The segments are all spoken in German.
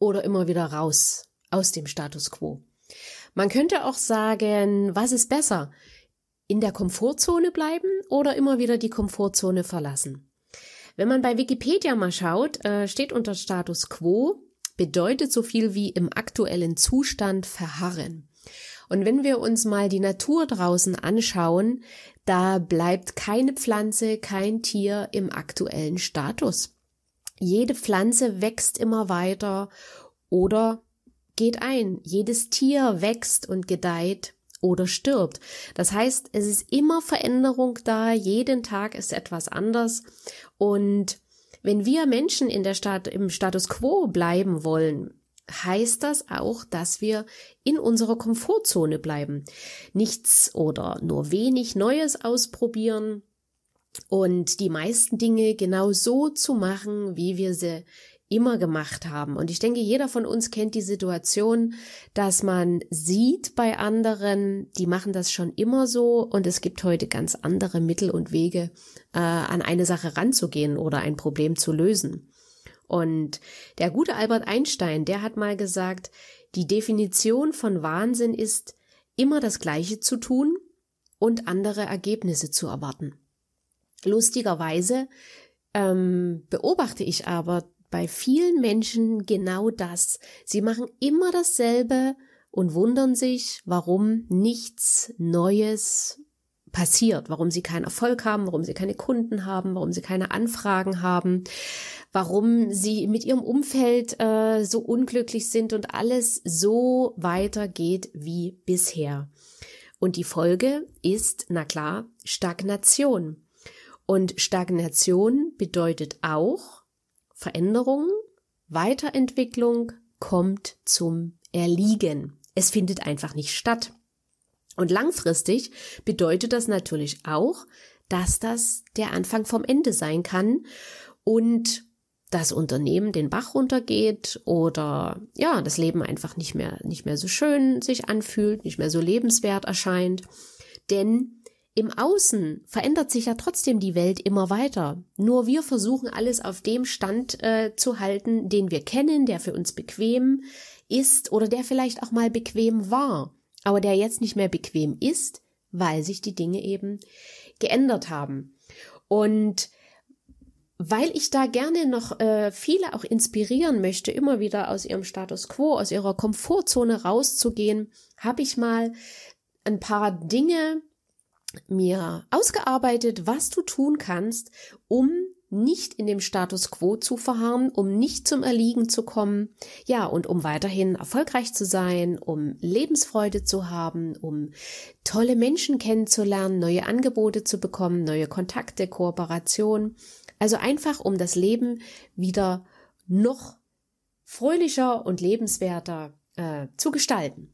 oder immer wieder raus aus dem Status quo? Man könnte auch sagen, was ist besser? In der Komfortzone bleiben oder immer wieder die Komfortzone verlassen? Wenn man bei Wikipedia mal schaut, äh, steht unter Status quo, bedeutet so viel wie im aktuellen Zustand verharren. Und wenn wir uns mal die Natur draußen anschauen, da bleibt keine Pflanze, kein Tier im aktuellen Status. Jede Pflanze wächst immer weiter oder geht ein. Jedes Tier wächst und gedeiht oder stirbt. Das heißt, es ist immer Veränderung da, jeden Tag ist etwas anders und wenn wir Menschen in der Stadt im Status quo bleiben wollen, heißt das auch, dass wir in unserer Komfortzone bleiben. Nichts oder nur wenig Neues ausprobieren, und die meisten Dinge genau so zu machen, wie wir sie immer gemacht haben. Und ich denke, jeder von uns kennt die Situation, dass man sieht bei anderen, die machen das schon immer so und es gibt heute ganz andere Mittel und Wege, äh, an eine Sache ranzugehen oder ein Problem zu lösen. Und der gute Albert Einstein, der hat mal gesagt, die Definition von Wahnsinn ist, immer das Gleiche zu tun und andere Ergebnisse zu erwarten. Lustigerweise ähm, beobachte ich aber bei vielen Menschen genau das. Sie machen immer dasselbe und wundern sich, warum nichts Neues passiert, warum sie keinen Erfolg haben, warum sie keine Kunden haben, warum sie keine Anfragen haben, warum sie mit ihrem Umfeld äh, so unglücklich sind und alles so weitergeht wie bisher. Und die Folge ist, na klar, Stagnation. Und Stagnation bedeutet auch Veränderung, Weiterentwicklung kommt zum Erliegen. Es findet einfach nicht statt. Und langfristig bedeutet das natürlich auch, dass das der Anfang vom Ende sein kann und das Unternehmen den Bach runtergeht oder ja, das Leben einfach nicht mehr, nicht mehr so schön sich anfühlt, nicht mehr so lebenswert erscheint. Denn im Außen verändert sich ja trotzdem die Welt immer weiter. Nur wir versuchen alles auf dem Stand äh, zu halten, den wir kennen, der für uns bequem ist oder der vielleicht auch mal bequem war, aber der jetzt nicht mehr bequem ist, weil sich die Dinge eben geändert haben. Und weil ich da gerne noch äh, viele auch inspirieren möchte, immer wieder aus ihrem Status quo, aus ihrer Komfortzone rauszugehen, habe ich mal ein paar Dinge mir ausgearbeitet, was du tun kannst, um nicht in dem Status quo zu verharren, um nicht zum Erliegen zu kommen, ja, und um weiterhin erfolgreich zu sein, um Lebensfreude zu haben, um tolle Menschen kennenzulernen, neue Angebote zu bekommen, neue Kontakte, Kooperation. Also einfach, um das Leben wieder noch fröhlicher und lebenswerter äh, zu gestalten.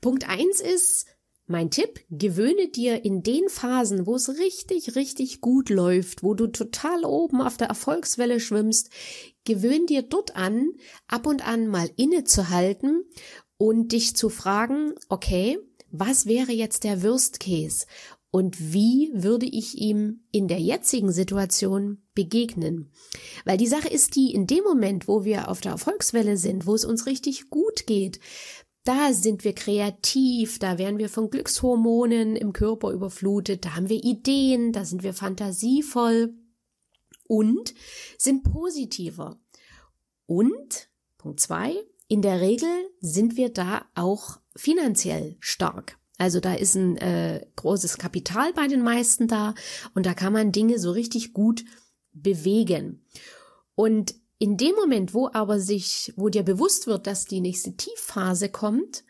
Punkt eins ist, mein Tipp, gewöhne dir in den Phasen, wo es richtig, richtig gut läuft, wo du total oben auf der Erfolgswelle schwimmst, gewöhn dir dort an, ab und an mal innezuhalten und dich zu fragen, okay, was wäre jetzt der Worst Case und wie würde ich ihm in der jetzigen Situation begegnen? Weil die Sache ist die, in dem Moment, wo wir auf der Erfolgswelle sind, wo es uns richtig gut geht, da sind wir kreativ, da werden wir von Glückshormonen im Körper überflutet, da haben wir Ideen, da sind wir fantasievoll und sind positiver. Und, Punkt zwei, in der Regel sind wir da auch finanziell stark. Also da ist ein äh, großes Kapital bei den meisten da und da kann man Dinge so richtig gut bewegen. Und in dem Moment, wo aber sich, wo dir bewusst wird, dass die nächste Tiefphase kommt,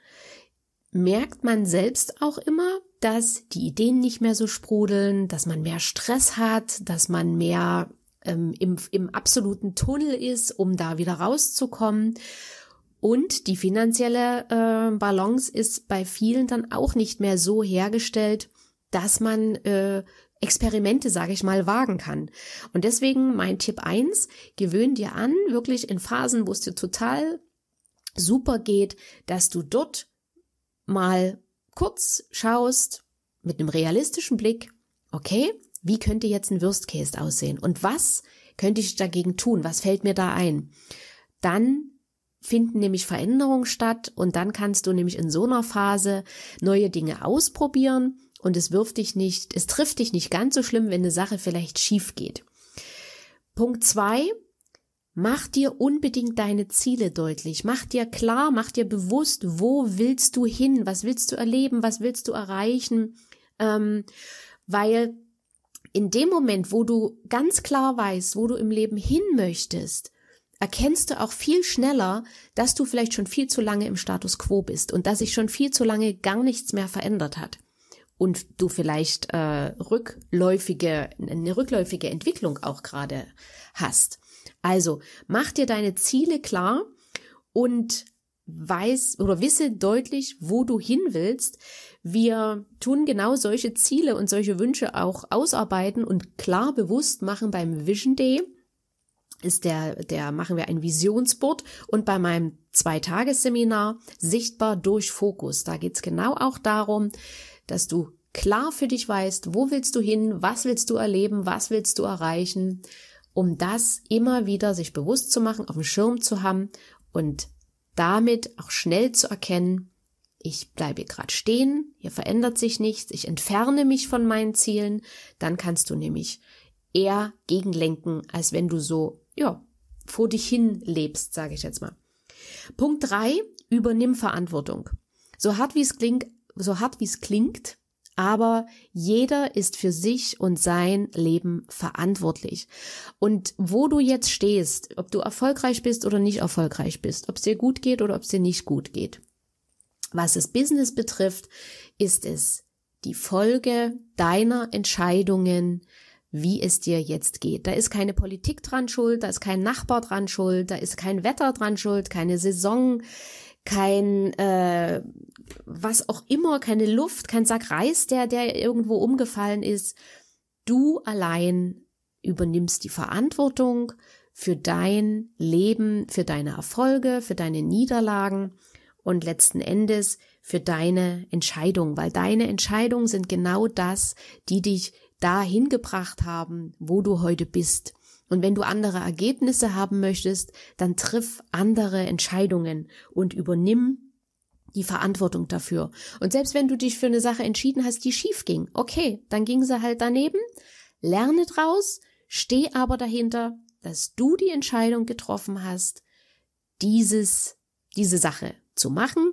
merkt man selbst auch immer, dass die Ideen nicht mehr so sprudeln, dass man mehr Stress hat, dass man mehr ähm, im, im absoluten Tunnel ist, um da wieder rauszukommen. Und die finanzielle äh, Balance ist bei vielen dann auch nicht mehr so hergestellt, dass man äh, Experimente, sage ich mal, wagen kann. Und deswegen mein Tipp eins: gewöhn dir an, wirklich in Phasen, wo es dir total super geht, dass du dort mal kurz schaust mit einem realistischen Blick, okay, wie könnte jetzt ein Würstkäse aussehen und was könnte ich dagegen tun? Was fällt mir da ein? Dann finden nämlich Veränderungen statt und dann kannst du nämlich in so einer Phase neue Dinge ausprobieren und es wirft dich nicht, es trifft dich nicht ganz so schlimm, wenn eine Sache vielleicht schief geht. Punkt zwei, mach dir unbedingt deine Ziele deutlich. Mach dir klar, mach dir bewusst, wo willst du hin? Was willst du erleben? Was willst du erreichen? Ähm, weil in dem Moment, wo du ganz klar weißt, wo du im Leben hin möchtest, erkennst du auch viel schneller, dass du vielleicht schon viel zu lange im Status quo bist und dass sich schon viel zu lange gar nichts mehr verändert hat und du vielleicht äh, rückläufige eine rückläufige Entwicklung auch gerade hast. Also mach dir deine Ziele klar und weiß oder wisse deutlich, wo du hin willst. Wir tun genau solche Ziele und solche Wünsche auch ausarbeiten und klar bewusst machen beim Vision Day ist der, der machen wir ein Visionsboard und bei meinem Zweitagesseminar sichtbar durch Fokus. Da geht's genau auch darum, dass du klar für dich weißt, wo willst du hin, was willst du erleben, was willst du erreichen, um das immer wieder sich bewusst zu machen, auf dem Schirm zu haben und damit auch schnell zu erkennen, ich bleibe gerade stehen, hier verändert sich nichts, ich entferne mich von meinen Zielen, dann kannst du nämlich eher gegenlenken, als wenn du so ja, vor dich hin lebst, sage ich jetzt mal. Punkt drei: übernimm Verantwortung. So hart wie es klingt, so hart wie es klingt, aber jeder ist für sich und sein Leben verantwortlich. Und wo du jetzt stehst, ob du erfolgreich bist oder nicht erfolgreich bist, ob es dir gut geht oder ob es dir nicht gut geht. Was das Business betrifft, ist es die Folge deiner Entscheidungen, wie es dir jetzt geht. Da ist keine Politik dran schuld, da ist kein Nachbar dran schuld, da ist kein Wetter dran schuld, keine Saison, kein äh, was auch immer, keine Luft, kein Sack Reis, der, der irgendwo umgefallen ist. Du allein übernimmst die Verantwortung für dein Leben, für deine Erfolge, für deine Niederlagen und letzten Endes für deine Entscheidung, weil deine Entscheidungen sind genau das, die dich dahin gebracht haben, wo du heute bist. Und wenn du andere Ergebnisse haben möchtest, dann triff andere Entscheidungen und übernimm die Verantwortung dafür. Und selbst wenn du dich für eine Sache entschieden hast, die schief ging, okay, dann ging sie halt daneben, lerne draus, steh aber dahinter, dass du die Entscheidung getroffen hast, dieses, diese Sache zu machen.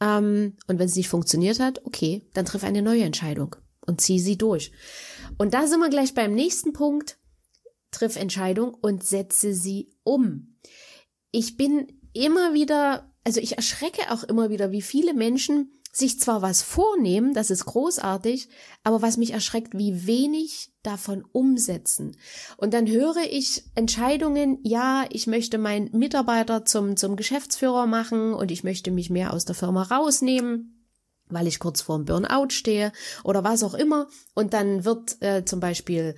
Ähm, und wenn es nicht funktioniert hat, okay, dann triff eine neue Entscheidung und zieh sie durch. Und da sind wir gleich beim nächsten Punkt. Triff Entscheidung und setze sie um. Ich bin immer wieder, also ich erschrecke auch immer wieder, wie viele Menschen sich zwar was vornehmen, das ist großartig, aber was mich erschreckt, wie wenig davon umsetzen. Und dann höre ich Entscheidungen, ja, ich möchte meinen Mitarbeiter zum, zum Geschäftsführer machen und ich möchte mich mehr aus der Firma rausnehmen weil ich kurz vorm Burnout stehe oder was auch immer. Und dann wird äh, zum Beispiel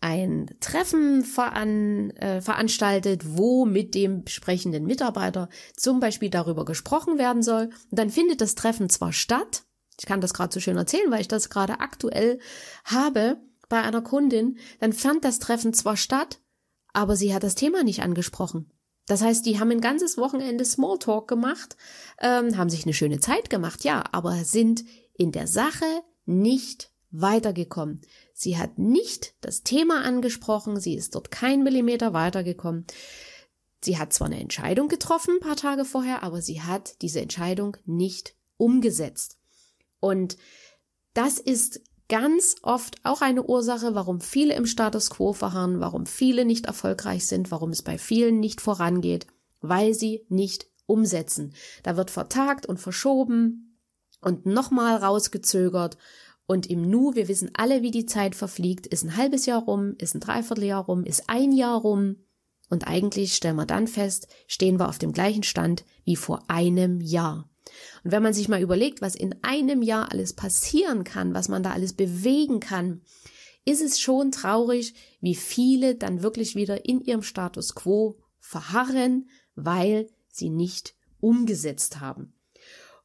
ein Treffen veran, äh, veranstaltet, wo mit dem sprechenden Mitarbeiter zum Beispiel darüber gesprochen werden soll. Und dann findet das Treffen zwar statt, ich kann das gerade so schön erzählen, weil ich das gerade aktuell habe bei einer Kundin, dann fand das Treffen zwar statt, aber sie hat das Thema nicht angesprochen. Das heißt, die haben ein ganzes Wochenende Smalltalk gemacht, ähm, haben sich eine schöne Zeit gemacht, ja, aber sind in der Sache nicht weitergekommen. Sie hat nicht das Thema angesprochen, sie ist dort kein Millimeter weitergekommen. Sie hat zwar eine Entscheidung getroffen, ein paar Tage vorher, aber sie hat diese Entscheidung nicht umgesetzt. Und das ist ganz oft auch eine Ursache, warum viele im Status quo verharren, warum viele nicht erfolgreich sind, warum es bei vielen nicht vorangeht, weil sie nicht umsetzen. Da wird vertagt und verschoben und nochmal rausgezögert Und im Nu, wir wissen alle, wie die Zeit verfliegt, ist ein halbes Jahr rum, ist ein Dreivierteljahr rum, ist ein Jahr rum. Und eigentlich stellen wir dann fest, stehen wir auf dem gleichen Stand wie vor einem Jahr. Und wenn man sich mal überlegt, was in einem Jahr alles passieren kann, was man da alles bewegen kann, ist es schon traurig, wie viele dann wirklich wieder in ihrem Status quo verharren, weil sie nicht umgesetzt haben.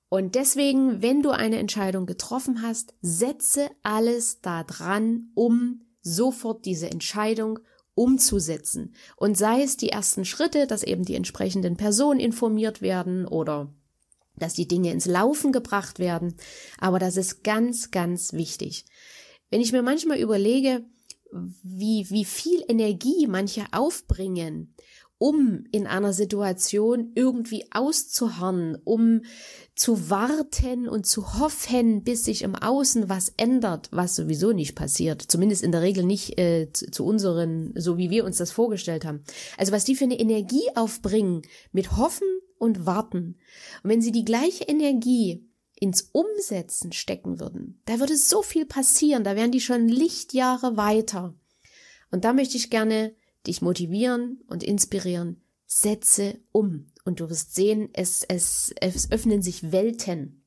Und deswegen, wenn du eine Entscheidung getroffen hast, setze alles daran, um sofort diese Entscheidung umzusetzen. Und sei es die ersten Schritte, dass eben die entsprechenden Personen informiert werden oder dass die Dinge ins Laufen gebracht werden. Aber das ist ganz, ganz wichtig. Wenn ich mir manchmal überlege, wie, wie viel Energie manche aufbringen, um in einer Situation irgendwie auszuharren, um zu warten und zu hoffen, bis sich im Außen was ändert, was sowieso nicht passiert. Zumindest in der Regel nicht äh, zu, zu unseren, so wie wir uns das vorgestellt haben. Also was die für eine Energie aufbringen mit Hoffen und Warten. Und wenn sie die gleiche Energie ins Umsetzen stecken würden, da würde so viel passieren, da wären die schon Lichtjahre weiter. Und da möchte ich gerne dich motivieren und inspirieren. Setze um und du wirst sehen, es, es, es öffnen sich Welten.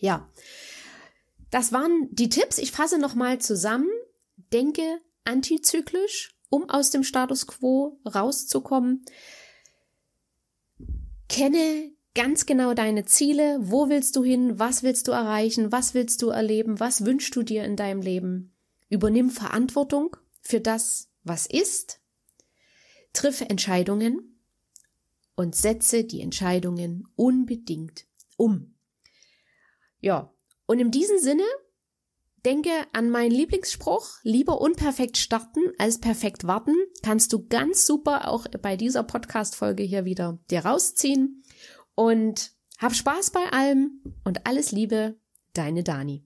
Ja, das waren die Tipps. Ich fasse nochmal zusammen. Denke antizyklisch, um aus dem Status quo rauszukommen. Kenne ganz genau deine Ziele. Wo willst du hin? Was willst du erreichen? Was willst du erleben? Was wünschst du dir in deinem Leben? Übernimm Verantwortung für das, was ist Triffe Entscheidungen und setze die Entscheidungen unbedingt um. Ja, und in diesem Sinne denke an meinen Lieblingsspruch, lieber unperfekt starten als perfekt warten, kannst du ganz super auch bei dieser Podcast-Folge hier wieder dir rausziehen und hab Spaß bei allem und alles Liebe, deine Dani.